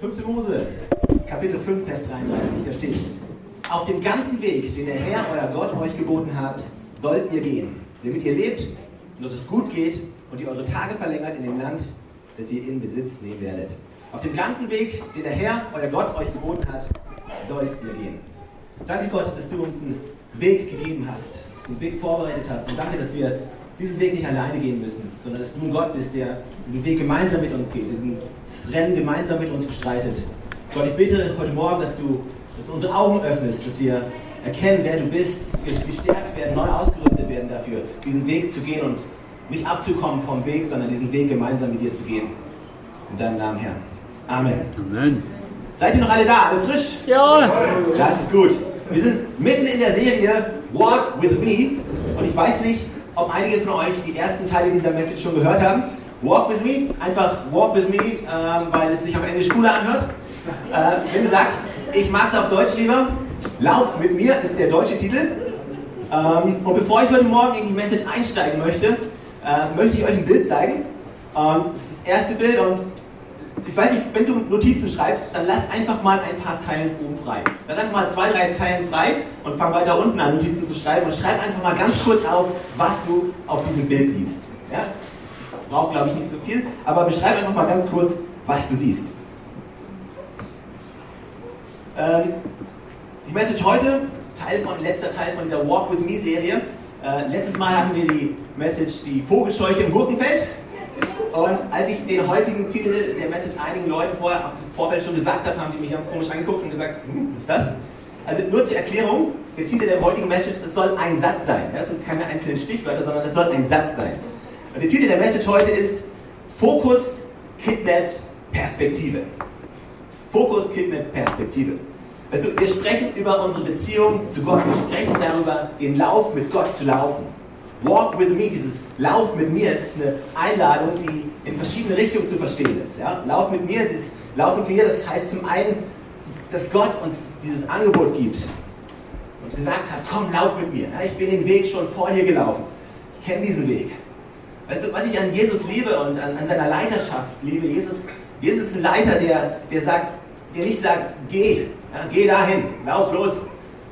5. Mose, Kapitel 5, Vers 33, da steht, auf dem ganzen Weg, den der Herr, euer Gott, euch geboten hat, sollt ihr gehen, damit ihr lebt und dass es gut geht und ihr eure Tage verlängert in dem Land, das ihr in Besitz nehmen werdet. Auf dem ganzen Weg, den der Herr, euer Gott, euch geboten hat, sollt ihr gehen. Danke Gott, dass du uns einen Weg gegeben hast, dass du einen Weg vorbereitet hast und danke, dass wir diesen Weg nicht alleine gehen müssen, sondern dass du ein Gott bist, der diesen Weg gemeinsam mit uns geht, diesen, dieses Rennen gemeinsam mit uns bestreitet. Gott, ich bitte heute Morgen, dass du, dass du unsere Augen öffnest, dass wir erkennen, wer du bist, dass wir gestärkt werden, neu ausgerüstet werden dafür, diesen Weg zu gehen und nicht abzukommen vom Weg, sondern diesen Weg gemeinsam mit dir zu gehen. In deinem Namen, Herr. Amen. Amen. Seid ihr noch alle da? Alle frisch? Ja. Das ist gut. Wir sind mitten in der Serie Walk with Me und ich weiß nicht, ob einige von euch die ersten Teile dieser Message schon gehört haben. Walk with Me, einfach Walk with Me, ähm, weil es sich auf Englisch cooler anhört. Äh, wenn du sagst, ich mag es auf Deutsch lieber, Lauf mit mir ist der deutsche Titel. Ähm, und bevor ich heute Morgen in die Message einsteigen möchte, äh, möchte ich euch ein Bild zeigen. Und das ist das erste Bild und ich weiß nicht, wenn du Notizen schreibst, dann lass einfach mal ein paar Zeilen oben frei. Lass einfach mal zwei, drei Zeilen frei und fang weiter unten an, Notizen zu schreiben und schreib einfach mal ganz kurz auf, was du auf diesem Bild siehst. Ja, braucht, glaube ich, nicht so viel, aber beschreib einfach mal ganz kurz, was du siehst. Ähm, die Message heute, Teil von, letzter Teil von dieser Walk With Me Serie. Äh, letztes Mal hatten wir die Message Die Vogelscheuche im Gurkenfeld. Und als ich den heutigen Titel der Message einigen Leuten vorher im Vorfeld schon gesagt habe, haben die mich ganz komisch angeguckt und gesagt, hm, was ist das? Also nur zur Erklärung, der Titel der heutigen Message, das soll ein Satz sein. Das sind keine einzelnen Stichwörter, sondern das soll ein Satz sein. Und der Titel der Message heute ist Fokus, Kidnapped, Perspektive. Fokus, Kidnapped, Perspektive. Also wir sprechen über unsere Beziehung zu Gott. Wir sprechen darüber, den Lauf mit Gott zu laufen. Walk with me, dieses Lauf mit mir, ist eine Einladung, die in verschiedene Richtungen zu verstehen ist. Ja? Lauf mit mir, dieses Lauf mit mir, das heißt zum einen, dass Gott uns dieses Angebot gibt und gesagt hat, komm, lauf mit mir. Ja, ich bin den Weg schon vor dir gelaufen. Ich kenne diesen Weg. Weißt du, was ich an Jesus liebe und an, an seiner Leiterschaft liebe, Jesus, Jesus ist ein Leiter, der, der sagt, der nicht sagt, geh, ja, geh dahin, lauf los,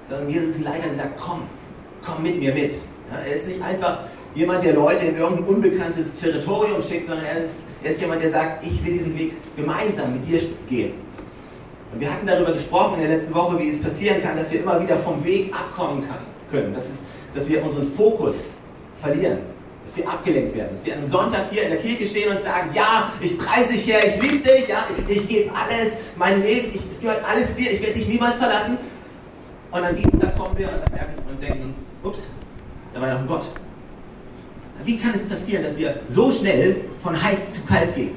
sondern Jesus ist ein Leiter, der sagt, komm, komm mit mir mit. Er ist nicht einfach jemand, der Leute in irgendein unbekanntes Territorium schickt, sondern er ist, er ist jemand, der sagt, ich will diesen Weg gemeinsam mit dir gehen. Und wir hatten darüber gesprochen in der letzten Woche, wie es passieren kann, dass wir immer wieder vom Weg abkommen kann, können. Das ist, dass wir unseren Fokus verlieren, dass wir abgelenkt werden, dass wir am Sonntag hier in der Kirche stehen und sagen, ja, ich preise dich her, ich liebe dich, ja, ich, ich gebe alles, mein Leben, ich, es gehört alles dir, ich werde dich niemals verlassen. Und am Dienstag kommen wir und, und denken uns, ups, da war ja ein Gott. Wie kann es passieren, dass wir so schnell von heiß zu kalt gehen?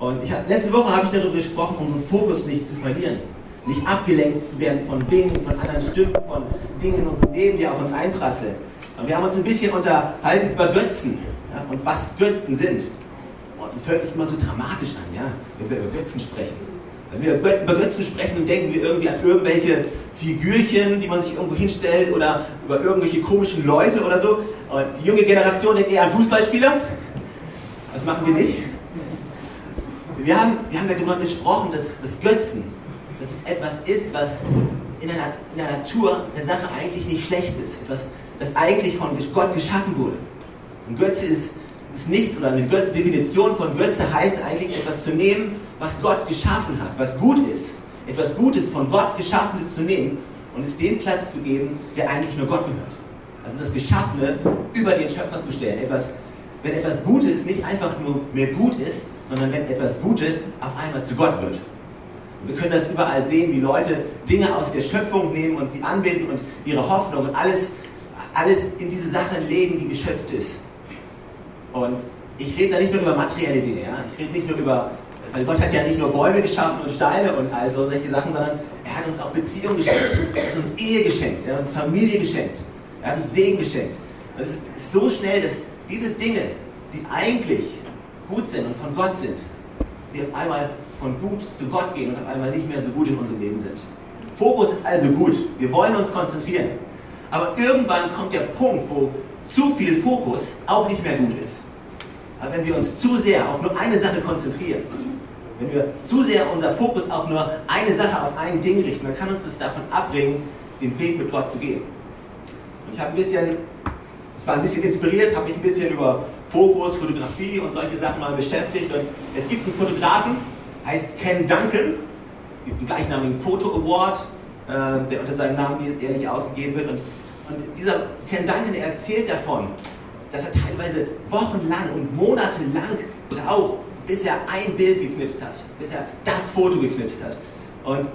Und ich letzte Woche habe ich darüber gesprochen, unseren Fokus nicht zu verlieren. Nicht abgelenkt zu werden von Dingen, von anderen Stimmen, von Dingen in unserem Leben, die auf uns einprasseln. Und wir haben uns ein bisschen unterhalten über Götzen ja, und was Götzen sind. Und es hört sich immer so dramatisch an, ja, wenn wir über Götzen sprechen. Wenn wir über Götzen sprechen, denken wir irgendwie an irgendwelche Figürchen, die man sich irgendwo hinstellt oder über irgendwelche komischen Leute oder so. Und die junge Generation denkt eher an Fußballspieler. Das machen wir nicht. Wir haben, wir haben darüber gesprochen, dass, dass Götzen, dass es etwas ist, was in der, in der Natur der Sache eigentlich nicht schlecht ist. Etwas, das eigentlich von Gott geschaffen wurde. Und Götze ist, ist nichts, oder eine Definition von Götze heißt eigentlich etwas zu nehmen, was Gott geschaffen hat, was gut ist. Etwas Gutes von Gott Geschaffenes zu nehmen und es den Platz zu geben, der eigentlich nur Gott gehört. Also das Geschaffene über den Schöpfer zu stellen. Etwas, wenn etwas Gutes nicht einfach nur mehr gut ist, sondern wenn etwas Gutes auf einmal zu Gott wird. Und wir können das überall sehen, wie Leute Dinge aus der Schöpfung nehmen und sie anbinden und ihre Hoffnung und alles, alles in diese Sachen legen, die geschöpft ist. Und ich rede da nicht nur über materielle Dinge, ja? ich rede nicht nur über, weil Gott hat ja nicht nur Bäume geschaffen und Steine und all so solche Sachen, sondern er hat uns auch Beziehungen geschenkt, er hat uns Ehe geschenkt, er hat uns Familie geschenkt, er hat uns Segen geschenkt. Es ist so schnell, dass diese Dinge, die eigentlich gut sind und von Gott sind, sie auf einmal von gut zu Gott gehen und auf einmal nicht mehr so gut in unserem Leben sind. Fokus ist also gut. Wir wollen uns konzentrieren. Aber irgendwann kommt der Punkt, wo zu viel Fokus auch nicht mehr gut ist. Aber wenn wir uns zu sehr auf nur eine Sache konzentrieren, Wenn wir zu sehr unser Fokus auf nur eine Sache, auf ein Ding richten, dann kann uns das davon abbringen, den Weg mit Gott zu gehen. Und ich habe ein bisschen, ich war ein bisschen inspiriert, habe mich ein bisschen über Fokus, Fotografie und solche Sachen mal beschäftigt. Und es gibt einen Fotografen, heißt Ken Duncan, gibt einen gleichnamigen Foto Award, äh, der unter seinem Namen ehrlich ausgegeben wird. Und, und dieser Ken Duncan erzählt davon, dass er teilweise wochenlang und monatelang braucht, bis er ein Bild geknipst hat, bis er das Foto geknipst hat. Und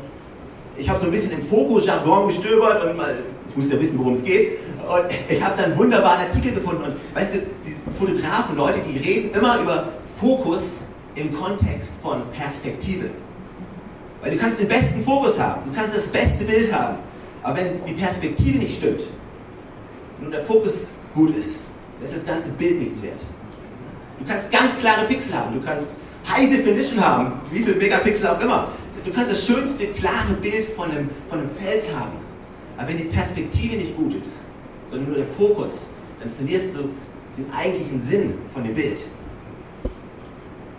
ich habe so ein bisschen im Fokus-Jargon gestöbert und mal, ich muss ja wissen, worum es geht. Und ich habe dann wunderbaren Artikel gefunden. Und weißt du, die Fotografen, Leute, die reden immer über Fokus im Kontext von Perspektive. Weil du kannst den besten Fokus haben, du kannst das beste Bild haben. Aber wenn die Perspektive nicht stimmt, und der Fokus gut ist, ist das ganze Bild nichts wert. Du kannst ganz klare Pixel haben, du kannst High Definition haben, wie viel Megapixel auch immer. Du kannst das schönste, klare Bild von einem, von einem Fels haben. Aber wenn die Perspektive nicht gut ist, sondern nur der Fokus, dann verlierst du den eigentlichen Sinn von dem Bild.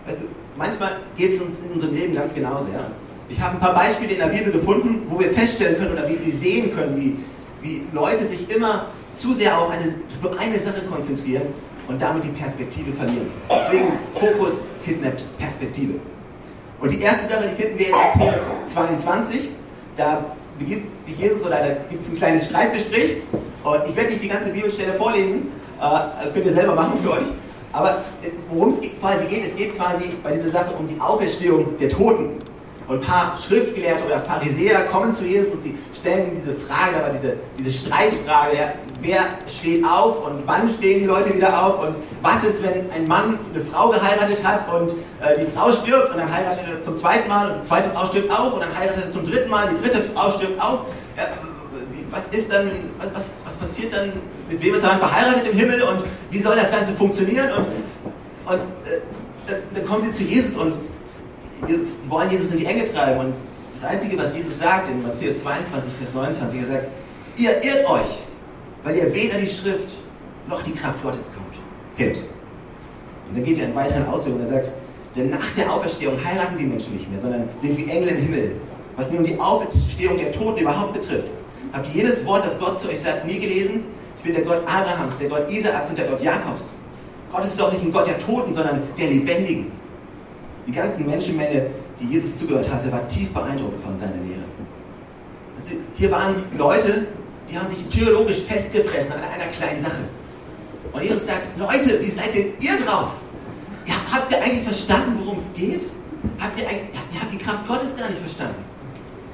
Weißt du, manchmal geht es uns in unserem Leben ganz genauso. Ja? Ich habe ein paar Beispiele in der Bibel gefunden, wo wir feststellen können oder wie wir sehen können, wie, wie Leute sich immer zu sehr auf eine, nur eine Sache konzentrieren und damit die Perspektive verlieren. Deswegen Fokus kidnappt Perspektive. Und die erste Sache, die finden wir in Matthäus 22. Da beginnt sich Jesus oder da gibt es ein kleines Streitgespräch. Und ich werde nicht die ganze Bibelstelle vorlesen, äh, das könnt ihr selber machen für euch. Aber äh, worum es quasi geht, es geht quasi bei dieser Sache um die Auferstehung der Toten. Und ein paar Schriftgelehrte oder Pharisäer kommen zu Jesus und sie stellen diese Frage, aber diese, diese Streitfrage, ja, wer steht auf und wann stehen die Leute wieder auf und was ist, wenn ein Mann eine Frau geheiratet hat und äh, die Frau stirbt und dann heiratet er zum zweiten Mal und die zweite Frau stirbt auch und dann heiratet er zum dritten Mal, die dritte Frau stirbt auch. Ja, was ist dann, was, was, passiert dann, mit wem ist er dann verheiratet im Himmel und wie soll das Ganze funktionieren? Und, und äh, dann, dann kommen sie zu Jesus und sie wollen Jesus in die Enge treiben. Und das Einzige, was Jesus sagt in Matthäus 22, Vers 29, er sagt, ihr irrt euch, weil ihr weder die Schrift noch die Kraft Gottes kommt, kennt. Und dann geht er in weiteren Ausführungen und er sagt, denn nach der Auferstehung heiraten die Menschen nicht mehr, sondern sind wie Engel im Himmel. Was nun die Auferstehung der Toten überhaupt betrifft, habt ihr jedes Wort, das Gott zu euch sagt, nie gelesen? Ich bin der Gott Abrahams, der Gott Isaaks und der Gott Jakobs. Gott ist doch nicht ein Gott der Toten, sondern der Lebendigen. Die ganzen Menschenmenge, die Jesus zugehört hatte, war tief beeindruckt von seiner Lehre. Also hier waren Leute, die haben sich theologisch festgefressen an einer kleinen Sache. Und Jesus sagt, Leute, wie seid denn ihr drauf? Ja, habt ihr eigentlich verstanden, worum es geht? Habt ihr, ihr habt die Kraft Gottes gar nicht verstanden.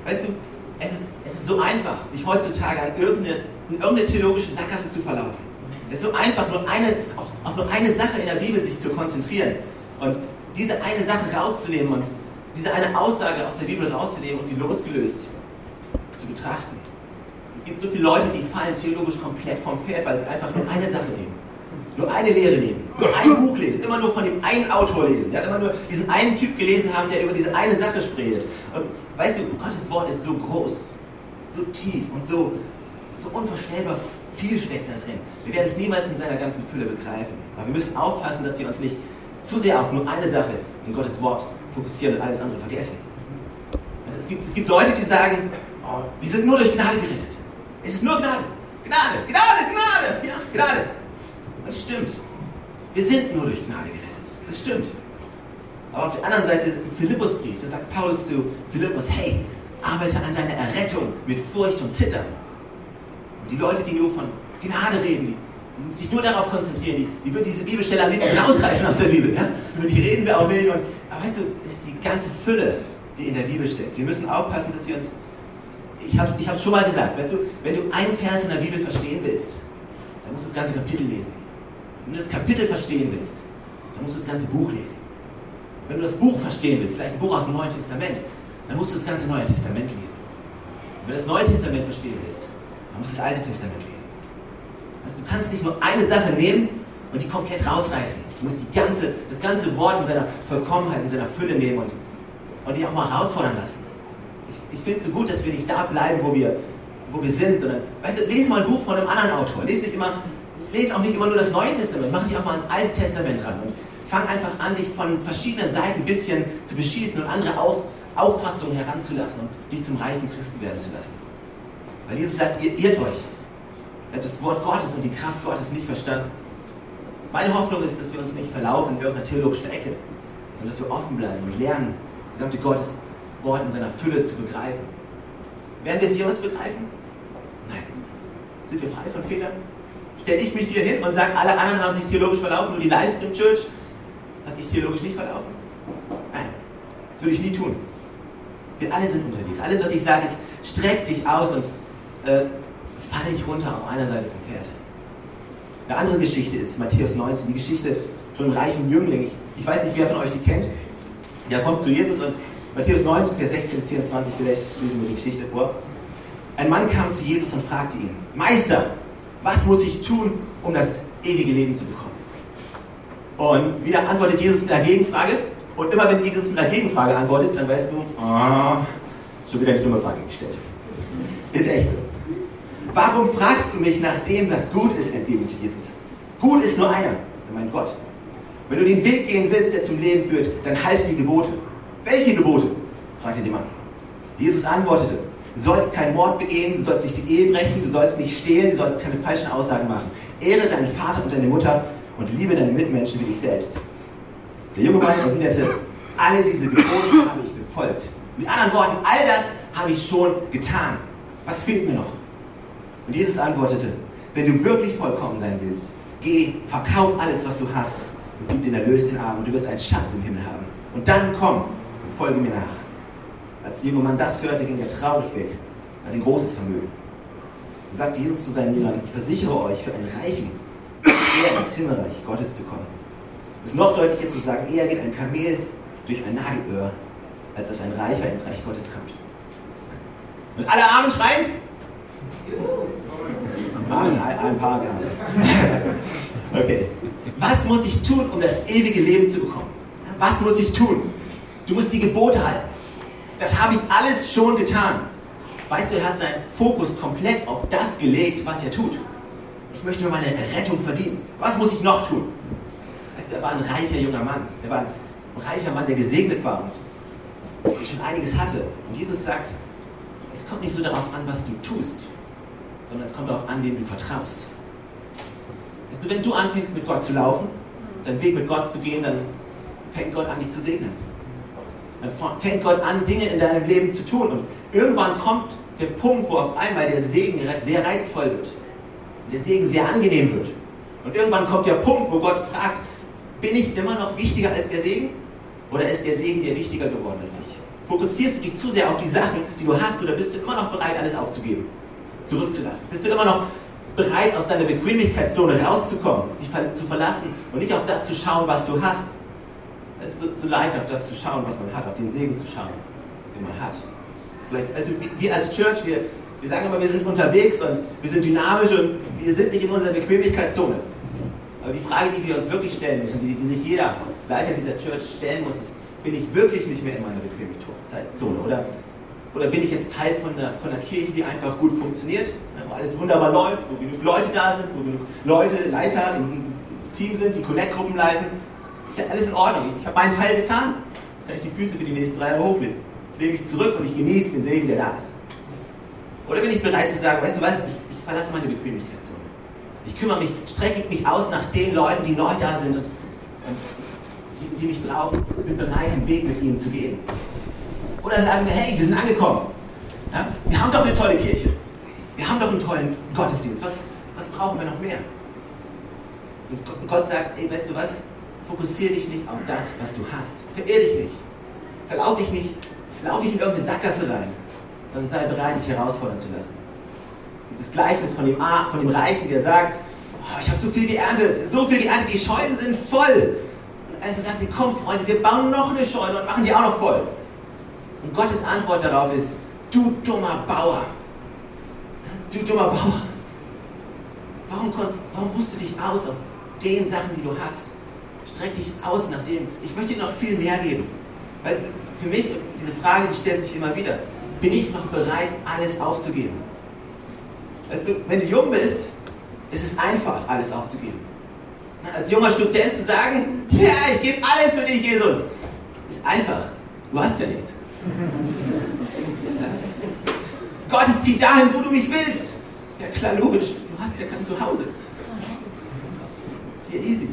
Weißt du, es ist, es ist so einfach, sich heutzutage an irgendeine, in irgendeine theologische Sackgasse zu verlaufen. Es ist so einfach, nur eine, auf, auf nur eine Sache in der Bibel sich zu konzentrieren. Und diese eine Sache rauszunehmen und diese eine Aussage aus der Bibel rauszunehmen und sie losgelöst zu betrachten. Es gibt so viele Leute, die fallen theologisch komplett vom Pferd, weil sie einfach nur eine Sache nehmen. Nur eine Lehre nehmen, nur ein Buch lesen, immer nur von dem einen Autor lesen, ja, immer nur diesen einen Typ gelesen haben, der über diese eine Sache spricht. Und weißt du, Gottes Wort ist so groß, so tief und so, so unvorstellbar viel steckt da drin. Wir werden es niemals in seiner ganzen Fülle begreifen. Aber wir müssen aufpassen, dass wir uns nicht zu sehr auf nur eine Sache in Gottes Wort fokussieren und alles andere vergessen. Also es, gibt, es gibt Leute, die sagen, oh, wir sind nur durch Gnade gerettet. Es ist nur Gnade. Gnade, Gnade, Gnade, ja, Gnade. Das stimmt. Wir sind nur durch Gnade gerettet. Das stimmt. Aber auf der anderen Seite im Philippusbrief, da sagt Paulus zu Philippus, hey, arbeite an deiner Errettung mit Furcht und Zittern. Und die Leute, die nur von Gnade reden, die die sich nur darauf konzentrieren, die, die würden diese Bibelstelle am liebsten rausreißen aus der Bibel. Ja? Über die reden wir auch nicht. Und, aber weißt du, es ist die ganze Fülle, die in der Bibel steckt. Wir müssen aufpassen, dass wir uns. Ich habe es ich schon mal gesagt, weißt du, wenn du einen Vers in der Bibel verstehen willst, dann musst du das ganze Kapitel lesen. Wenn du das Kapitel verstehen willst, dann musst du das ganze Buch lesen. Wenn du das Buch verstehen willst, vielleicht ein Buch aus dem Neuen Testament, dann musst du das ganze Neue Testament lesen. wenn du das Neue Testament verstehen willst, dann musst du das Alte Testament lesen. Also du kannst nicht nur eine Sache nehmen und die komplett rausreißen. Du musst die ganze, das ganze Wort in seiner Vollkommenheit, in seiner Fülle nehmen und, und dich auch mal herausfordern lassen. Ich, finde es so gut, dass wir nicht da bleiben, wo wir, wo wir sind, sondern, weißt du, lese mal ein Buch von einem anderen Autor. Lese nicht immer, lese auch nicht immer nur das Neue Testament, mach dich auch mal ans Alte Testament ran und fang einfach an, dich von verschiedenen Seiten ein bisschen zu beschießen und andere Auf, Auffassungen heranzulassen und dich zum reifen Christen werden zu lassen. Weil Jesus sagt, ihr irrt euch. Ihr habt das Wort Gottes und die Kraft Gottes nicht verstanden. Meine Hoffnung ist, dass wir uns nicht verlaufen in irgendeiner theologischen Ecke, sondern dass wir offen bleiben und lernen, das gesamte Gottes Wort in seiner Fülle zu begreifen. Werden wir es hier uns begreifen? Nein. Sind wir frei von Fehlern? Stelle ich mich hier hin und sage, alle anderen haben sich theologisch verlaufen, nur die Livestream Church hat sich theologisch nicht verlaufen? Nein. Das würde ich nie tun. Wir alle sind unterwegs. Alles, was ich sage, ist, streck dich aus und äh, fall nicht runter auf einer Seite vom Pferd. Eine andere Geschichte ist Matthäus 19, die Geschichte von einem reichen Jüngling. Ich, ich weiß nicht, wer von euch die kennt. Der kommt zu Jesus und Matthäus 19, Vers 16 bis 24, vielleicht lesen wir die Geschichte vor. Ein Mann kam zu Jesus und fragte ihn, Meister, was muss ich tun, um das ewige Leben zu bekommen? Und wieder antwortet Jesus mit einer Gegenfrage. Und immer wenn Jesus mit einer Gegenfrage antwortet, dann weißt du, oh, schon wieder eine dumme Frage gestellt. Ist echt so. Warum fragst du mich nach dem, was gut ist, entgegnete Jesus. Gut ist nur einer, mein Gott. Wenn du den Weg gehen willst, der zum Leben führt, dann halte die Gebote. Welche Gebote? fragte der Mann. Jesus antwortete, du sollst keinen Mord begehen, du sollst nicht die Ehe brechen, du sollst nicht stehlen, du sollst keine falschen Aussagen machen. Ehre deinen Vater und deine Mutter und liebe deine Mitmenschen wie dich selbst. Der junge Mann erwiderte, alle diese Gebote habe ich befolgt. Mit anderen Worten, all das habe ich schon getan. Was fehlt mir noch? Und Jesus antwortete, wenn du wirklich vollkommen sein willst, geh, verkauf alles, was du hast und gib den Erlös den Armen und du wirst einen Schatz im Himmel haben. Und dann komm folge mir nach. Als der junge Mann das hörte, ging er traurig weg. Er hatte ein großes Vermögen. Dann sagte Jesus zu seinen Jüngern, ich versichere euch, für einen Reichen schwer, ins Himmelreich Gottes zu kommen. Es ist noch deutlicher zu sagen, eher geht ein Kamel durch ein Nadelöhr, als dass ein Reicher ins Reich Gottes kommt. Und alle Armen schreien? Amen, ein, ein paar gar nicht. okay. Was muss ich tun, um das ewige Leben zu bekommen? Was muss ich tun? Du musst die Gebote halten. Das habe ich alles schon getan. Weißt du, er hat seinen Fokus komplett auf das gelegt, was er tut. Ich möchte mir meine Rettung verdienen. Was muss ich noch tun? Weißt du, er war ein reicher junger Mann. Er war ein reicher Mann, der gesegnet war und schon einiges hatte. Und Jesus sagt, es kommt nicht so darauf an, was du tust, sondern es kommt darauf an, wem du vertraust. Weißt du, wenn du anfängst, mit Gott zu laufen, deinen Weg mit Gott zu gehen, dann fängt Gott an, dich zu segnen. Dann fängt Gott an, Dinge in deinem Leben zu tun. Und irgendwann kommt der Punkt, wo auf einmal der Segen sehr reizvoll wird. Der Segen sehr angenehm wird. Und irgendwann kommt der Punkt, wo Gott fragt, bin ich immer noch wichtiger als der Segen? Oder ist der Segen dir wichtiger geworden als ich? Fokussierst du dich zu sehr auf die Sachen, die du hast, oder bist du immer noch bereit, alles aufzugeben? Zurückzulassen? Bist du immer noch bereit, aus deiner Bequemlichkeitszone rauszukommen, sich zu verlassen und nicht auf das zu schauen, was du hast? Es ist so, so leicht, auf das zu schauen, was man hat, auf den Segen zu schauen, den man hat. Vielleicht, also wir als Church, wir, wir sagen immer, wir sind unterwegs und wir sind dynamisch und wir sind nicht in unserer Bequemlichkeitszone. Aber die Frage, die wir uns wirklich stellen müssen, die, die sich jeder Leiter dieser Church stellen muss, ist, bin ich wirklich nicht mehr in meiner Bequemlichkeitszone? Oder, oder bin ich jetzt Teil von einer, von einer Kirche, die einfach gut funktioniert, wo alles wunderbar läuft, wo genug Leute da sind, wo genug Leute, Leiter im Team sind, die Connect-Gruppen leiten? Ist ja alles in Ordnung. Ich, habe meinen Teil getan. Jetzt kann ich die Füße für die nächsten drei Jahre hochlegen. Ich lege mich zurück und ich genieße den Segen, der da ist. Oder bin ich bereit zu sagen, weißt du was, ich, ich verlasse meine Bequemlichkeitszone. Ich kümmere mich, strecke mich aus nach den Leuten, die neu da sind und, und die, die, mich brauchen. Ich bin bereit, den Weg mit ihnen zu gehen. Oder sagen wir, hey, wir sind angekommen. Ja? Wir haben doch eine tolle Kirche. Wir haben doch einen tollen Gottesdienst. Was, was brauchen wir noch mehr? Und Gott sagt, ey, weißt du was? Fokussiere dich nicht auf das, was du hast. Verirr dich nicht. Verlauf dich nicht, verlauf nicht in irgendeine Sackgasse rein, sondern sei bereit, dich herausfordern zu lassen. Es gibt das Gleichnis von dem, von dem Reichen, der sagt, oh, ich habe so viel geerntet, so viel geerntet, die Scheunen sind voll. Und er sagt, komm Freunde, wir bauen noch eine Scheune und machen die auch noch voll. Und Gottes Antwort darauf ist, du dummer Bauer. Du dummer Bauer. Warum, warum ruhst du dich aus auf den Sachen, die du hast? Streck dich aus nach dem. Ich möchte dir noch viel mehr geben. Weißt du, für mich, diese Frage, die stellt sich immer wieder. Bin ich noch bereit, alles aufzugeben? Weißt du, wenn du jung bist, ist es einfach, alles aufzugeben. Als junger Student zu sagen, ja, ich gebe alles für dich, Jesus, ist einfach. Du hast ja nichts. Gott, ich ziehe dahin, wo du mich willst. Ja klar, logisch, du hast ja kein Zuhause. Ist ja easy.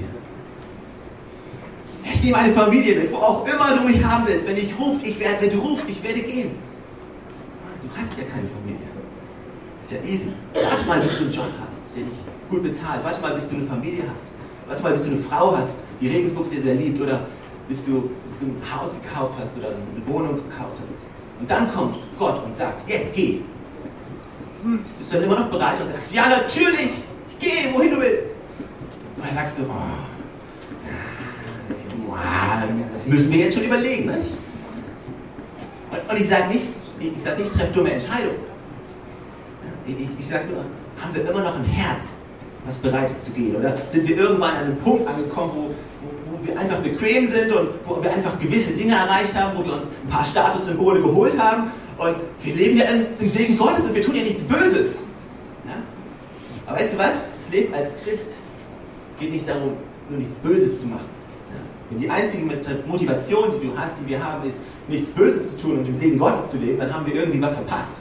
Ich nehme eine Familie mit, wo auch immer du mich haben willst. Wenn ich ruf, ich werde, wenn du rufst, ich werde gehen. Du hast ja keine Familie. Ist ja easy. Warte mal, bis du einen Job hast, der dich gut bezahlt. Warte mal, bis du eine Familie hast. Warte mal, bis du eine Frau hast, die Regensburg sehr, sehr liebt. Oder bis du, bis du ein Haus gekauft hast oder eine Wohnung gekauft hast. Und dann kommt Gott und sagt, jetzt geh. Bist du dann immer noch bereit und sagst, ja natürlich, ich gehe, wohin du willst. Oder sagst du, oh, das müssen wir jetzt schon überlegen. Nicht? Und, und ich sage nicht, ich sage nicht, treff dumme Entscheidungen. Ich, ich, ich sage nur, haben wir immer noch ein Herz, was bereit ist zu gehen? Oder sind wir irgendwann an einem Punkt angekommen, wo, wo, wo wir einfach bequem sind und wo wir einfach gewisse Dinge erreicht haben, wo wir uns ein paar Statussymbole geholt haben und wir leben ja im Segen Gottes und wir tun ja nichts Böses. Ja? Aber weißt du was? Das Leben als Christ geht nicht darum, nur nichts Böses zu machen. Wenn die einzige Motivation, die du hast, die wir haben, ist, nichts Böses zu tun und im Segen Gottes zu leben, dann haben wir irgendwie was verpasst.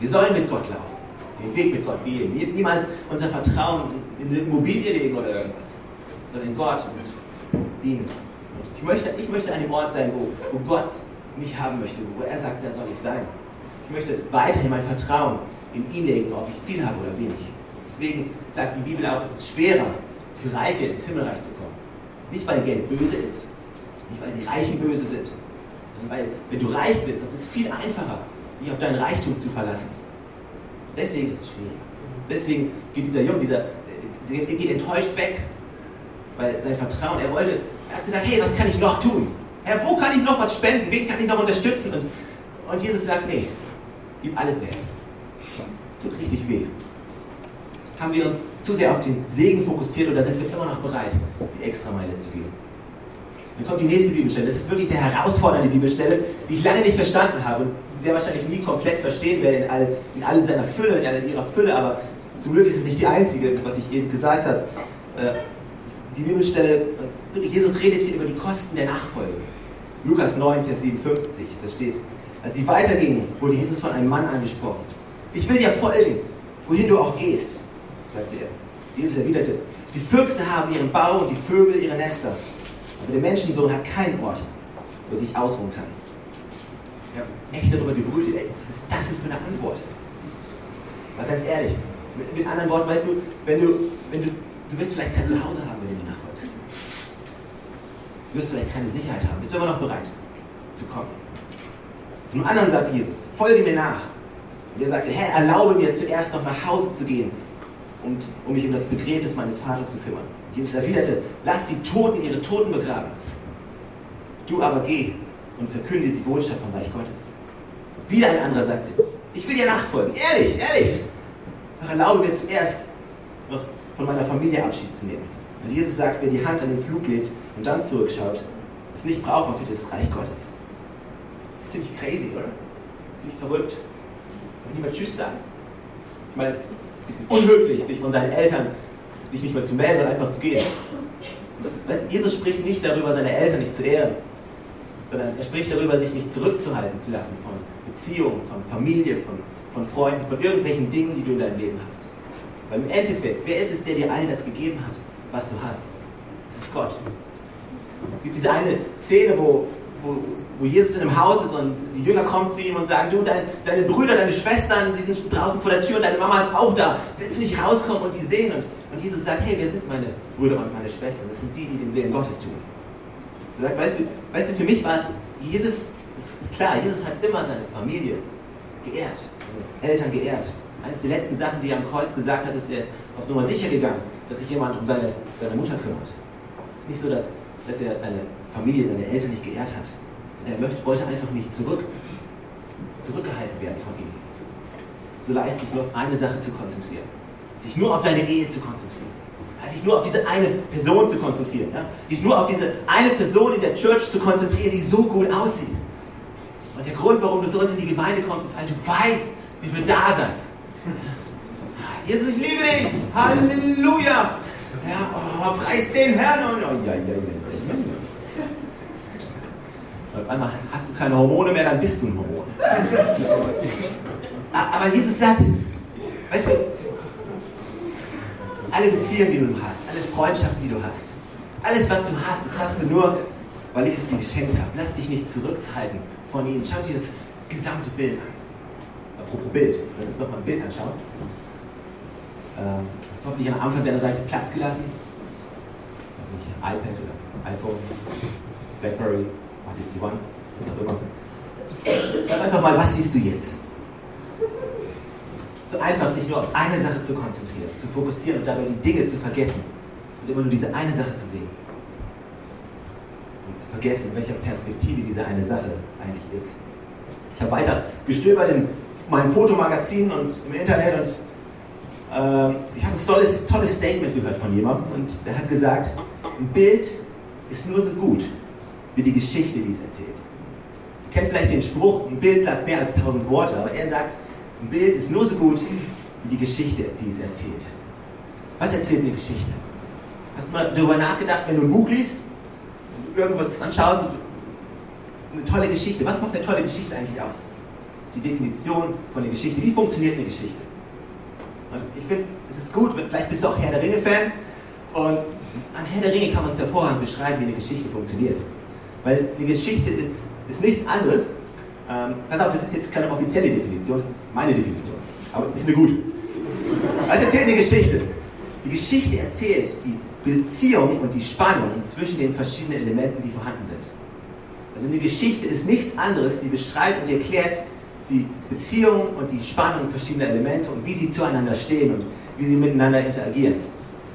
Wir sollen mit Gott laufen, den Weg mit Gott gehen. Niemals unser Vertrauen in eine Immobilie legen oder irgendwas, sondern in Gott und ihm. Und ich, möchte, ich möchte an dem Ort sein, wo, wo Gott mich haben möchte, wo er sagt, da soll ich sein. Ich möchte weiterhin mein Vertrauen in ihn legen, ob ich viel habe oder wenig. Deswegen sagt die Bibel auch, es ist schwerer für Reiche ins Himmelreich zu kommen. Nicht, weil Geld böse ist, nicht, weil die Reichen böse sind, sondern weil, wenn du reich bist, das ist viel einfacher, dich auf dein Reichtum zu verlassen. Deswegen ist es schwierig. Deswegen geht dieser Junge, dieser, der geht enttäuscht weg, weil sein Vertrauen, er wollte, er hat gesagt, hey, was kann ich noch tun? Herr, wo kann ich noch was spenden? Wen kann ich noch unterstützen? Und, und Jesus sagt, nee, gib alles weg. Es tut richtig weh. Haben wir uns zu sehr auf den Segen fokussiert oder sind wir immer noch bereit, die Extrameile zu gehen? Dann kommt die nächste Bibelstelle. Das ist wirklich eine herausfordernde Bibelstelle, die ich lange nicht verstanden habe und sehr wahrscheinlich nie komplett verstehen werde in all, in all seiner Fülle, in all ihrer Fülle, aber zum Glück ist es nicht die einzige, was ich eben gesagt habe. Äh, die Bibelstelle, Jesus redet hier über die Kosten der Nachfolge. Lukas 9, Vers 57, da steht, als sie weitergingen, wurde Jesus von einem Mann angesprochen. Ich will dir folgen, wohin du auch gehst sagte er. Jesus erwiderte, die Füchse haben ihren Bau und die Vögel ihre Nester, aber der Menschensohn hat keinen Ort, wo er sich ausruhen kann. Wir haben echt darüber gebrütet, ey, was ist das denn für eine Antwort? Aber ganz ehrlich, mit, mit anderen Worten, weißt du, wenn du, wenn du, du wirst vielleicht kein Zuhause haben, wenn du mir nachfolgst. Du wirst vielleicht keine Sicherheit haben. Bist du immer noch bereit zu kommen? Zum anderen sagt Jesus, folge mir nach. Und er sagte, Herr, erlaube mir zuerst noch nach Hause zu gehen und um mich um das Begräbnis meines Vaters zu kümmern. Jesus erwiderte, lass die Toten ihre Toten begraben. Du aber geh und verkünde die Botschaft vom Reich Gottes. Wieder ein anderer sagte, ich will dir nachfolgen. Ehrlich, ehrlich. Ach, erlaube mir zuerst noch von meiner Familie Abschied zu nehmen. Und Jesus sagt, wer die Hand an den Flug legt und dann zurückschaut, ist nicht brauchbar für das Reich Gottes. Das ist ziemlich crazy, oder? Ziemlich verrückt. Kann niemand Tschüss sagen? Ich meine, bisschen unhöflich, sich von seinen Eltern sich nicht mehr zu melden und einfach zu gehen. Weißt, Jesus spricht nicht darüber, seine Eltern nicht zu ehren, sondern er spricht darüber, sich nicht zurückzuhalten zu lassen von Beziehungen, von Familie, von, von Freunden, von irgendwelchen Dingen, die du in deinem Leben hast. Weil im Endeffekt, wer ist es, der dir all das gegeben hat, was du hast? Es ist Gott. Es gibt diese eine Szene, wo, wo, wo Jesus in einem Haus ist und die Jünger kommen zu ihm und sagen, du, dein, deine Brüder, deine Schwestern, sie sind draußen vor der Tür und deine Mama ist auch da. Willst du nicht rauskommen und die sehen? Und, und Jesus sagt, hey, wer sind meine Brüder und meine Schwestern? Das sind die, die den Willen Gottes tun. Er sagt, weißt du, weißt du, für mich war es, Jesus, es ist klar, Jesus hat immer seine Familie geehrt, seine Eltern geehrt. Eines der letzten Sachen, die er am Kreuz gesagt hat, ist, er ist auf Nummer sicher gegangen, dass sich jemand um seine, seine Mutter kümmert. Es ist nicht so, dass, dass er seine Familie, seine Eltern nicht geehrt hat. Er möchte, wollte einfach nicht zurück, zurückgehalten werden von ihm. So leicht, sich nur auf eine Sache zu konzentrieren. Dich nur auf deine Ehe zu konzentrieren. Dich nur auf diese eine Person zu konzentrieren. Ja? Dich nur auf diese eine Person in der Church zu konzentrieren, die so gut aussieht. Und der Grund, warum du sonst in die Gemeinde kommst, ist, weil du weißt, sie wird da sein. Jesus, ich liebe dich. Halleluja. Ja, oh, preis den Herrn. Oh, ja, ja, ja. Und auf einmal hast du keine Hormone mehr, dann bist du ein Hormon. Aber Jesus sagt, weißt du, alle Beziehungen, die du hast, alle Freundschaften, die du hast, alles, was du hast, das hast du nur, weil ich es dir geschenkt habe. Lass dich nicht zurückhalten von ihnen. Schau dir das gesamte Bild an. Apropos Bild, lass uns doch mal ein Bild anschauen. Ähm, hast du hoffentlich am Anfang deiner Seite Platz gelassen. Hoffentlich iPad oder iPhone, Blackberry, One, was auch immer. Schreib einfach mal, was siehst du jetzt? So einfach, sich nur auf eine Sache zu konzentrieren, zu fokussieren und dabei die Dinge zu vergessen. Und immer nur diese eine Sache zu sehen. Und zu vergessen, in welcher Perspektive diese eine Sache eigentlich ist. Ich habe weiter gestöbert in meinem Fotomagazin und im Internet und äh, ich habe ein tolles, tolles Statement gehört von jemandem und der hat gesagt, ein Bild ist nur so gut wie die Geschichte, die es erzählt. Ihr kennt vielleicht den Spruch, ein Bild sagt mehr als tausend Worte, aber er sagt, ein Bild ist nur so gut wie die Geschichte, die es erzählt. Was erzählt eine Geschichte? Hast du mal darüber nachgedacht, wenn du ein Buch liest, irgendwas anschaust, eine tolle Geschichte. Was macht eine tolle Geschichte eigentlich aus? Das ist die Definition von der Geschichte. Wie funktioniert eine Geschichte? Und ich finde, es ist gut, vielleicht bist du auch Herr der Ringe-Fan und an Herr der Ringe kann man es hervorragend beschreiben, wie eine Geschichte funktioniert. Weil eine Geschichte ist, ist nichts anderes. Ähm, pass auf, das ist jetzt keine offizielle Definition, das ist meine Definition. Aber ist eine gute. Also erzählt eine Geschichte. Die Geschichte erzählt die Beziehung und die Spannung zwischen den verschiedenen Elementen, die vorhanden sind. Also eine Geschichte ist nichts anderes, die beschreibt und erklärt die Beziehung und die Spannung verschiedener Elemente und wie sie zueinander stehen und wie sie miteinander interagieren.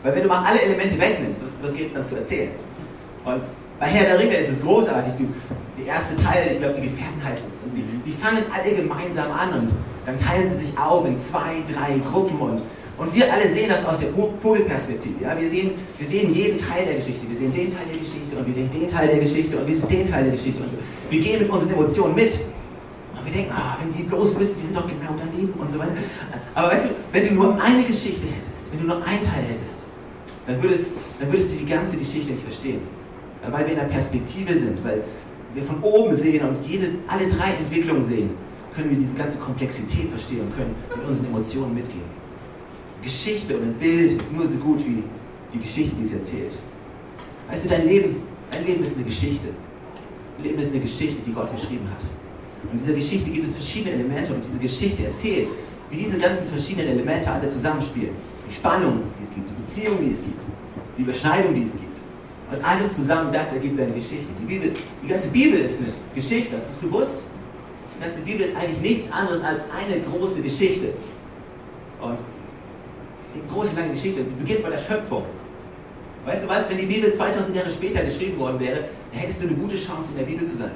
Weil wenn du mal alle Elemente wegnimmst, was, was geht es dann zu erzählen? Und bei Herr der Ringe ist es großartig. Du, der erste Teil, ich glaube, die Gefährten heißt es. Und sie, sie fangen alle gemeinsam an und dann teilen sie sich auf in zwei, drei Gruppen und, und wir alle sehen das aus der Vogelperspektive. Ja? Wir, sehen, wir sehen jeden Teil der Geschichte. Wir sehen den Teil der Geschichte und wir sehen den Teil der Geschichte und wir sehen den Teil der Geschichte. Und wir gehen mit unseren Emotionen mit. Und wir denken, ah, wenn die bloß wissen, die sind doch genau daneben und so weiter. Aber weißt du, wenn du nur eine Geschichte hättest, wenn du nur einen Teil hättest, dann würdest, dann würdest du die ganze Geschichte nicht verstehen weil wir in der Perspektive sind, weil wir von oben sehen und jede, alle drei Entwicklungen sehen, können wir diese ganze Komplexität verstehen und können mit unseren Emotionen mitgehen. Geschichte und ein Bild ist nur so gut wie die Geschichte, die es erzählt. Weißt du, dein Leben, dein Leben ist eine Geschichte. Dein Leben ist eine Geschichte, die Gott geschrieben hat. Und in dieser Geschichte gibt es verschiedene Elemente und diese Geschichte erzählt, wie diese ganzen verschiedenen Elemente alle zusammenspielen. Die Spannung, die es gibt, die Beziehung, die es gibt, die Überschneidung, die es gibt. Und alles zusammen, das ergibt eine Geschichte. Die, Bibel, die ganze Bibel ist eine Geschichte, hast du es gewusst? Die ganze Bibel ist eigentlich nichts anderes als eine große Geschichte. Und eine große, lange Geschichte. Und sie beginnt bei der Schöpfung. Weißt du was, wenn die Bibel 2000 Jahre später geschrieben worden wäre, dann hättest du eine gute Chance, in der Bibel zu sein.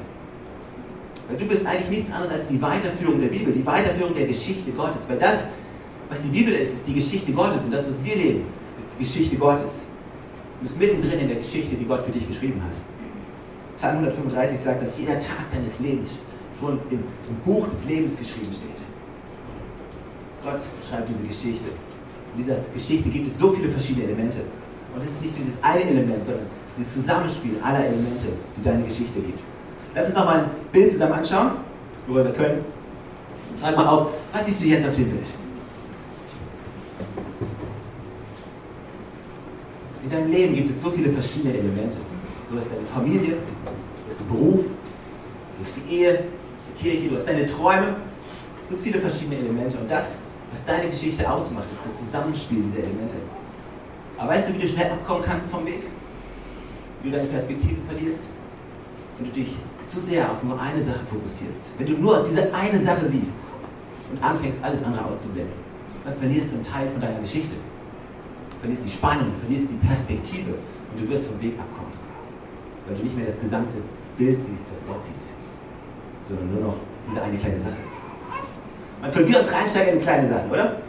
Weil du bist eigentlich nichts anderes als die Weiterführung der Bibel, die Weiterführung der Geschichte Gottes. Weil das, was die Bibel ist, ist die Geschichte Gottes. Und das, was wir leben, ist die Geschichte Gottes. Du bist mittendrin in der Geschichte, die Gott für dich geschrieben hat. Psalm 135 sagt, dass jeder Tag deines Lebens schon im, im Buch des Lebens geschrieben steht. Gott schreibt diese Geschichte. In dieser Geschichte gibt es so viele verschiedene Elemente. Und es ist nicht dieses eine Element, sondern dieses Zusammenspiel aller Elemente, die deine Geschichte gibt. Lass uns nochmal ein Bild zusammen anschauen, worüber wir können. Schreib mal auf, was siehst du jetzt auf dem Bild? In deinem Leben gibt es so viele verschiedene Elemente. Du hast deine Familie, du hast den Beruf, du hast die Ehe, du hast die Kirche, du hast deine Träume. So viele verschiedene Elemente. Und das, was deine Geschichte ausmacht, ist das Zusammenspiel dieser Elemente. Aber weißt du, wie du schnell abkommen kannst vom Weg? Wie du deine Perspektive verlierst? Wenn du dich zu sehr auf nur eine Sache fokussierst. Wenn du nur diese eine Sache siehst und anfängst, alles andere auszublenden, dann verlierst du einen Teil von deiner Geschichte verlierst die Spannung, verlierst die Perspektive und du wirst vom Weg abkommen. Weil du nicht mehr das gesamte Bild siehst, das Gott sieht, sondern nur noch diese eine kleine Sache. Man können wir uns reinsteigen in kleine Sachen, oder?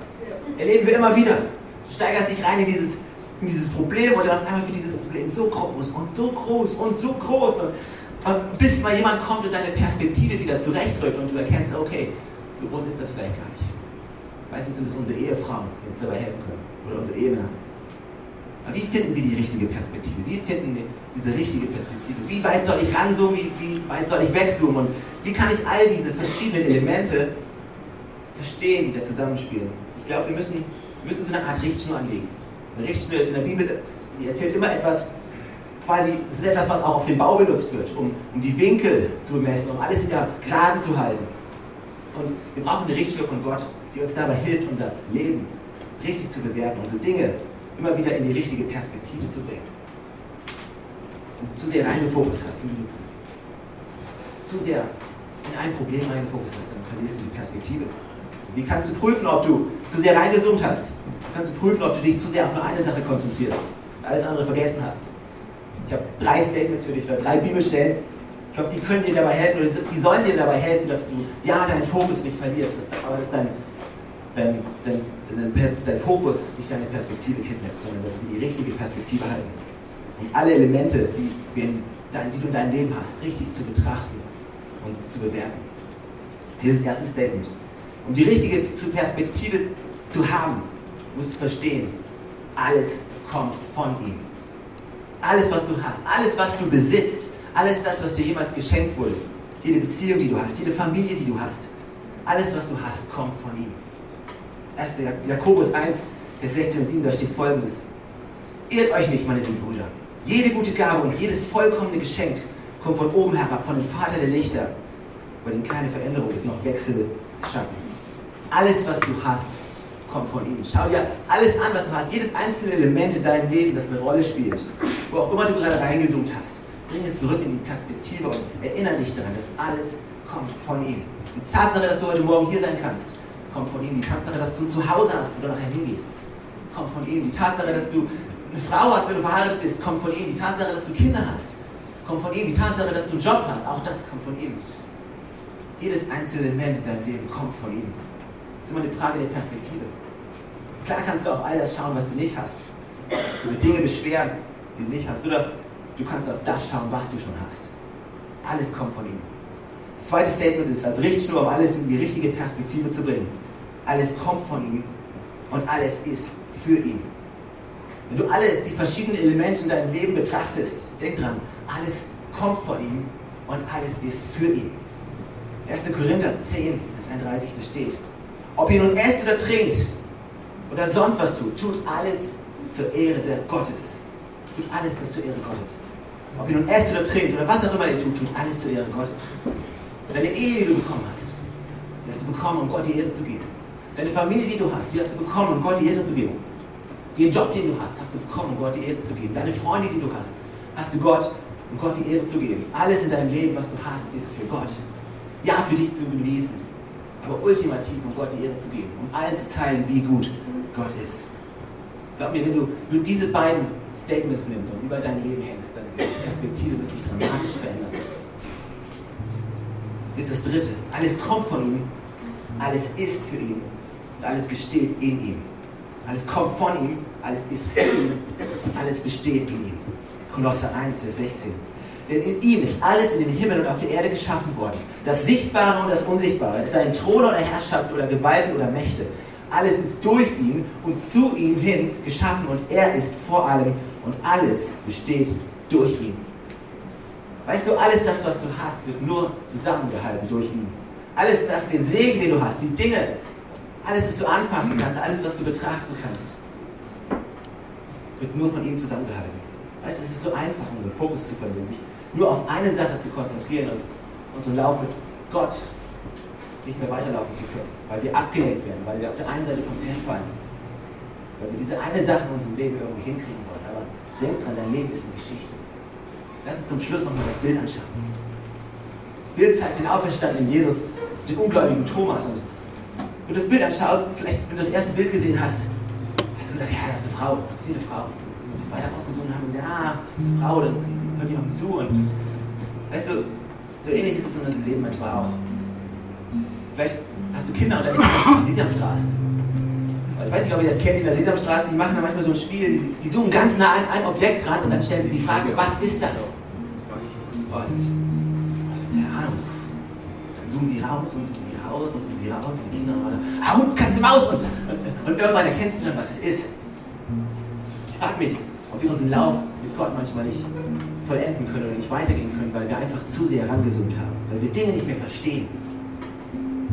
Erleben wir immer wieder. Du steigerst dich rein in dieses, in dieses Problem und dann auf einmal wird dieses Problem so groß und so groß und so groß. Und bis mal jemand kommt und deine Perspektive wieder zurechtrückt und du erkennst, okay, so groß ist das vielleicht gar nicht. Meistens sind es unsere Ehefrauen, die uns dabei helfen können oder unsere Ehemänner. wie finden wir die richtige Perspektive? Wie finden wir diese richtige Perspektive? Wie weit soll ich ranzoomen? Wie, wie weit soll ich wegzoomen? Und wie kann ich all diese verschiedenen Elemente verstehen, die da zusammenspielen? Ich glaube, wir müssen, müssen so eine Art Richtschnur anlegen. Eine Richtschnur ist in der Bibel, die erzählt immer etwas, quasi, es ist etwas, was auch auf dem Bau benutzt wird, um, um die Winkel zu bemessen, um alles in der Geraden zu halten. Und wir brauchen eine Richtschnur von Gott, die uns dabei hilft, unser Leben richtig zu bewerten, unsere Dinge immer wieder in die richtige Perspektive zu bringen. Wenn du zu sehr reingefokust hast, wenn du zu sehr in ein Problem reingefokust hast, dann verlierst du die Perspektive. Wie kannst du prüfen, ob du zu sehr reingezoomt hast? Wie kannst du prüfen, ob du dich zu sehr auf nur eine Sache konzentrierst und alles andere vergessen hast? Ich habe drei Statements für dich, drei Bibelstellen. Ich hoffe, die können dir dabei helfen, oder die sollen dir dabei helfen, dass du ja deinen Fokus nicht verlierst, aber dass dein, dein, dein, dein, dein Fokus nicht deine Perspektive kidnappt, sondern dass wir die richtige Perspektive halten. Um alle Elemente, die, in dein, die du in deinem Leben hast, richtig zu betrachten und zu bewerten. Dieses erste Statement. Um die richtige Perspektive zu haben, musst du verstehen, alles kommt von ihm. Alles, was du hast, alles, was du besitzt, alles das, was dir jemals geschenkt wurde, jede Beziehung, die du hast, jede Familie, die du hast, alles, was du hast, kommt von ihm. 1. Jakobus 1, Vers 16 und 7, da steht folgendes. Irrt euch nicht, meine lieben Brüder. Jede gute Gabe und jedes vollkommene Geschenk kommt von oben herab, von dem Vater der Lichter, bei dem keine Veränderung ist, noch Wechselschatten. Alles, was du hast, kommt von ihm. Schau dir alles an, was du hast. Jedes einzelne Element in deinem Leben, das eine Rolle spielt. Wo auch immer du gerade reingezoomt hast. Bring es zurück in die Perspektive und erinnere dich daran, dass alles kommt von ihm. Die Tatsache, dass du heute Morgen hier sein kannst, kommt von ihm. Die Tatsache, dass du zu Hause hast, wo du nachher hingehst, das kommt von ihm. Die Tatsache, dass du eine Frau hast, wenn du verheiratet bist, kommt von ihm. Die Tatsache, dass du Kinder hast, kommt von ihm. Die Tatsache, dass du einen Job hast, auch das kommt von ihm. Jedes einzelne Element in deinem Leben kommt von ihm. Das ist immer eine Frage der Perspektive. Klar kannst du auf all das schauen, was du nicht hast. Du über Dinge beschweren, die du nicht hast. Oder du kannst auf das schauen, was du schon hast. Alles kommt von ihm. Das zweite Statement ist als Richtschnur, um alles in die richtige Perspektive zu bringen. Alles kommt von ihm und alles ist für ihn. Wenn du alle die verschiedenen Elemente in deinem Leben betrachtest, denk dran, alles kommt von ihm und alles ist für ihn. 1. Korinther 10, Vers 31, da steht, ob ihr nun esst oder trinkt oder sonst was tut, tut alles zur Ehre der Gottes. Tut alles das zur Ehre Gottes. Ob ihr nun esst oder trinkt oder was auch immer ihr tut, tut alles zur Ehre Gottes. Deine Ehe, die du bekommen hast, die hast du bekommen, um Gott die Ehre zu geben. Deine Familie, die du hast, die hast du bekommen, um Gott die Ehre zu geben. Den Job, den du hast, hast du bekommen, um Gott die Ehre zu geben. Deine Freunde, die du hast, hast du Gott, um Gott die Ehre zu geben. Alles in deinem Leben, was du hast, ist für Gott. Ja, für dich zu genießen, aber ultimativ, um Gott die Ehre zu geben, um allen zu zeigen, wie gut Gott ist. Glaub mir, wenn du nur diese beiden Statements nimmst und über dein Leben hängst, deine Perspektive wird sich dramatisch verändern. Jetzt das dritte. Alles kommt von ihm, alles ist für ihn und alles besteht in ihm. Alles kommt von ihm, alles ist für ihn und alles besteht in ihm. Kolosser 1, Vers 16. Denn in ihm ist alles in den Himmel und auf der Erde geschaffen worden. Das Sichtbare und das Unsichtbare. Es seien Throne oder Herrschaft oder Gewalten oder Mächte. Alles ist durch ihn und zu ihm hin geschaffen und er ist vor allem und alles besteht durch ihn. Weißt du, alles das, was du hast, wird nur zusammengehalten durch ihn. Alles das, den Segen, den du hast, die Dinge, alles, was du anfassen kannst, alles, was du betrachten kannst, wird nur von ihm zusammengehalten. Weißt du, es ist so einfach, unseren Fokus zu verlieren, sich nur auf eine Sache zu konzentrieren und unseren Lauf mit Gott nicht mehr weiterlaufen zu können, weil wir abgelenkt werden, weil wir auf der einen Seite vom Pferd fallen, weil wir diese eine Sache in unserem Leben irgendwie hinkriegen wollen. Aber denk dran, dein Leben ist eine Geschichte. Lass uns zum Schluss nochmal das Bild anschauen. Das Bild zeigt den auferstandenen Jesus, den ungläubigen Thomas. Und wenn du das Bild anschaust, vielleicht, wenn du das erste Bild gesehen hast, hast du gesagt, ja, das ist eine Frau, das ist eine Frau. Und wir weiter ausgesucht und haben gesagt, ah, das ist eine Frau, dann hört jemand zu. Und weißt du, so ähnlich ist es in unserem Leben manchmal auch. Vielleicht hast du Kinder und dann die Sesamstraße. Ich weiß nicht, ob ihr das kennt in der Sesamstraße, die machen da manchmal so ein Spiel, die, zoomen ganz nah an ein Objekt ran und dann stellen sie die Frage, was ist das? Und, also, keine Ahnung, dann zoomen sie raus und zoomen sie raus und zoomen sie raus und die Kinder und Hund, kannst du Maus! Und, und, und irgendwann erkennst du dann, was es ist. Ich frage mich, ob wir unseren Lauf mit Gott manchmal nicht vollenden können oder nicht weitergehen können, weil wir einfach zu sehr herangezoomt haben, weil wir Dinge nicht mehr verstehen.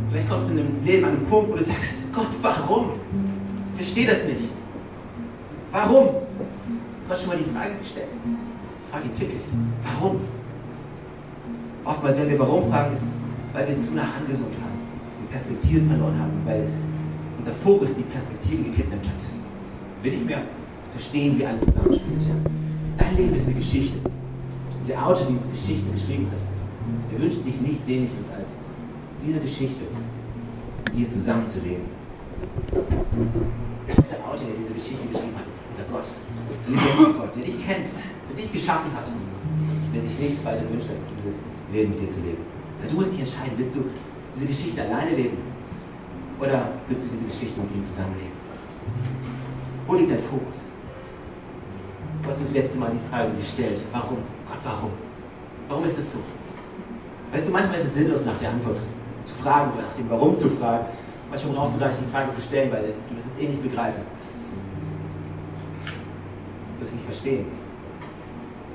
Vielleicht kommst du in deinem Leben an einen Punkt, wo du sagst, Gott, warum? Verstehe das nicht. Warum? Hast Gott schon mal die Frage gestellt? Frage täglich. Warum? Oftmals, wenn wir warum fragen, ist, weil wir zu nah angezoomt haben, die Perspektive verloren haben, weil unser Fokus die Perspektive gekidnappt hat. Wir nicht mehr verstehen, wie alles zusammenspielt. Dein Leben ist eine Geschichte. Und der Autor, der diese Geschichte geschrieben hat, der wünscht sich nichts Sehnliches als diese Geschichte dir zusammenzuleben. Der Autor, der diese Geschichte geschrieben hat, ist unser Gott. Der lebendige Gott, der dich kennt, der dich geschaffen hat, der sich nichts weiter wünscht, als dieses Leben mit dir zu leben. Du musst dich entscheiden, willst du diese Geschichte alleine leben oder willst du diese Geschichte mit ihm zusammenleben? Wo liegt dein Fokus? Du hast uns das letzte Mal die Frage gestellt, warum? Gott, warum? Warum ist das so? Weißt du, manchmal ist es sinnlos, nach der Antwort zu fragen oder nach dem Warum zu fragen. Manchmal brauchst du gar nicht die Frage zu stellen, weil du wirst es eh nicht begreifen. Du wirst es nicht verstehen.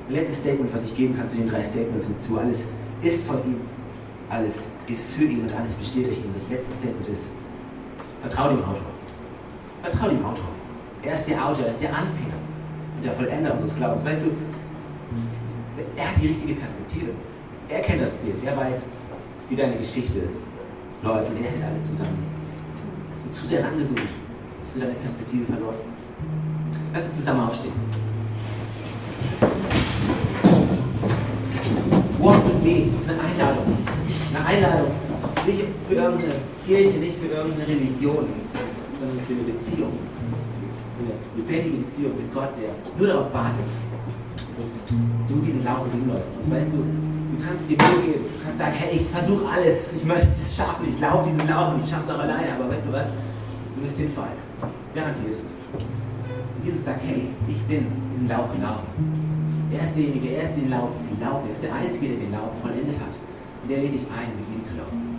Letztes Statement, was ich geben kann zu den drei Statements hinzu. Alles ist von ihm, alles ist für ihn und alles besteht durch ihn. Das letzte Statement ist, vertrau dem Autor. Vertrau dem Autor. Er ist der Autor, er ist der Anfänger und der Vollender unseres Glaubens. Weißt du, er hat die richtige Perspektive. Er kennt das Bild, er weiß, wie deine Geschichte läuft und er hält alles zusammen. Du zu sehr rangezoomt? Hast du deine Perspektive verloren? Lass uns zusammen aufstehen. Walk with me ist eine Einladung. Eine Einladung. Nicht für irgendeine Kirche, nicht für irgendeine Religion, sondern für eine Beziehung. Eine lebendige Beziehung mit Gott, der nur darauf wartet, dass du diesen Lauf mit ihm läufst. Und weißt du, du kannst dir Mühe geben. Du kannst sagen, hey, ich versuche alles. Ich möchte es schaffen. Ich laufe diesen Lauf und ich schaffe es auch alleine. Aber weißt du was? Du wirst hinfallen. Garantiert. Und Jesus sagt, hey, ich bin diesen Lauf gelaufen. Er ist derjenige, er ist den Lauf gelaufen. Er ist der Einzige, der den Lauf vollendet hat. Und der lädt dich ein, mit ihm zu laufen.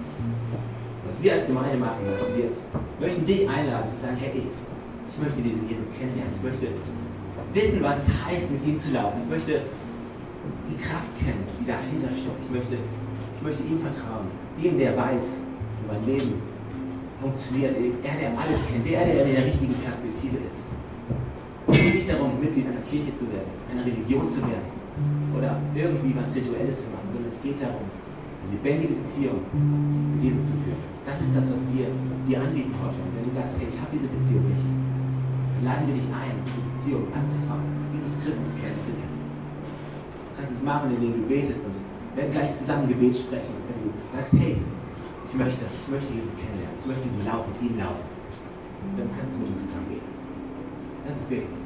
Was wir als Gemeinde machen möchten, wir möchten dich einladen zu sagen, hey, ich möchte diesen Jesus kennenlernen. Ich möchte wissen, was es heißt, mit ihm zu laufen. Ich möchte die Kraft kennen, die dahinter steckt. Ich möchte, ich möchte ihm vertrauen. Ihm, der weiß, wie mein Leben funktioniert. Er, der alles kennt. Der, der in der richtigen Perspektive ist. Es geht nicht darum, Mitglied einer Kirche zu werden, einer Religion zu werden oder irgendwie was Rituelles zu machen, sondern es geht darum, eine lebendige Beziehung mit Jesus zu führen. Das ist das, was wir dir anbieten heute. Und wenn du sagst, hey, ich habe diese Beziehung nicht, dann laden wir dich ein, diese Beziehung anzufangen, Jesus Christus kennenzulernen. Du kannst es machen, indem du betest und wir werden gleich zusammen Gebet sprechen. Und wenn du sagst, hey, ich möchte das, ich möchte Jesus kennenlernen, ich möchte diesen Lauf mit ihm laufen, dann kannst du mit uns zusammen beten. Lass uns beten.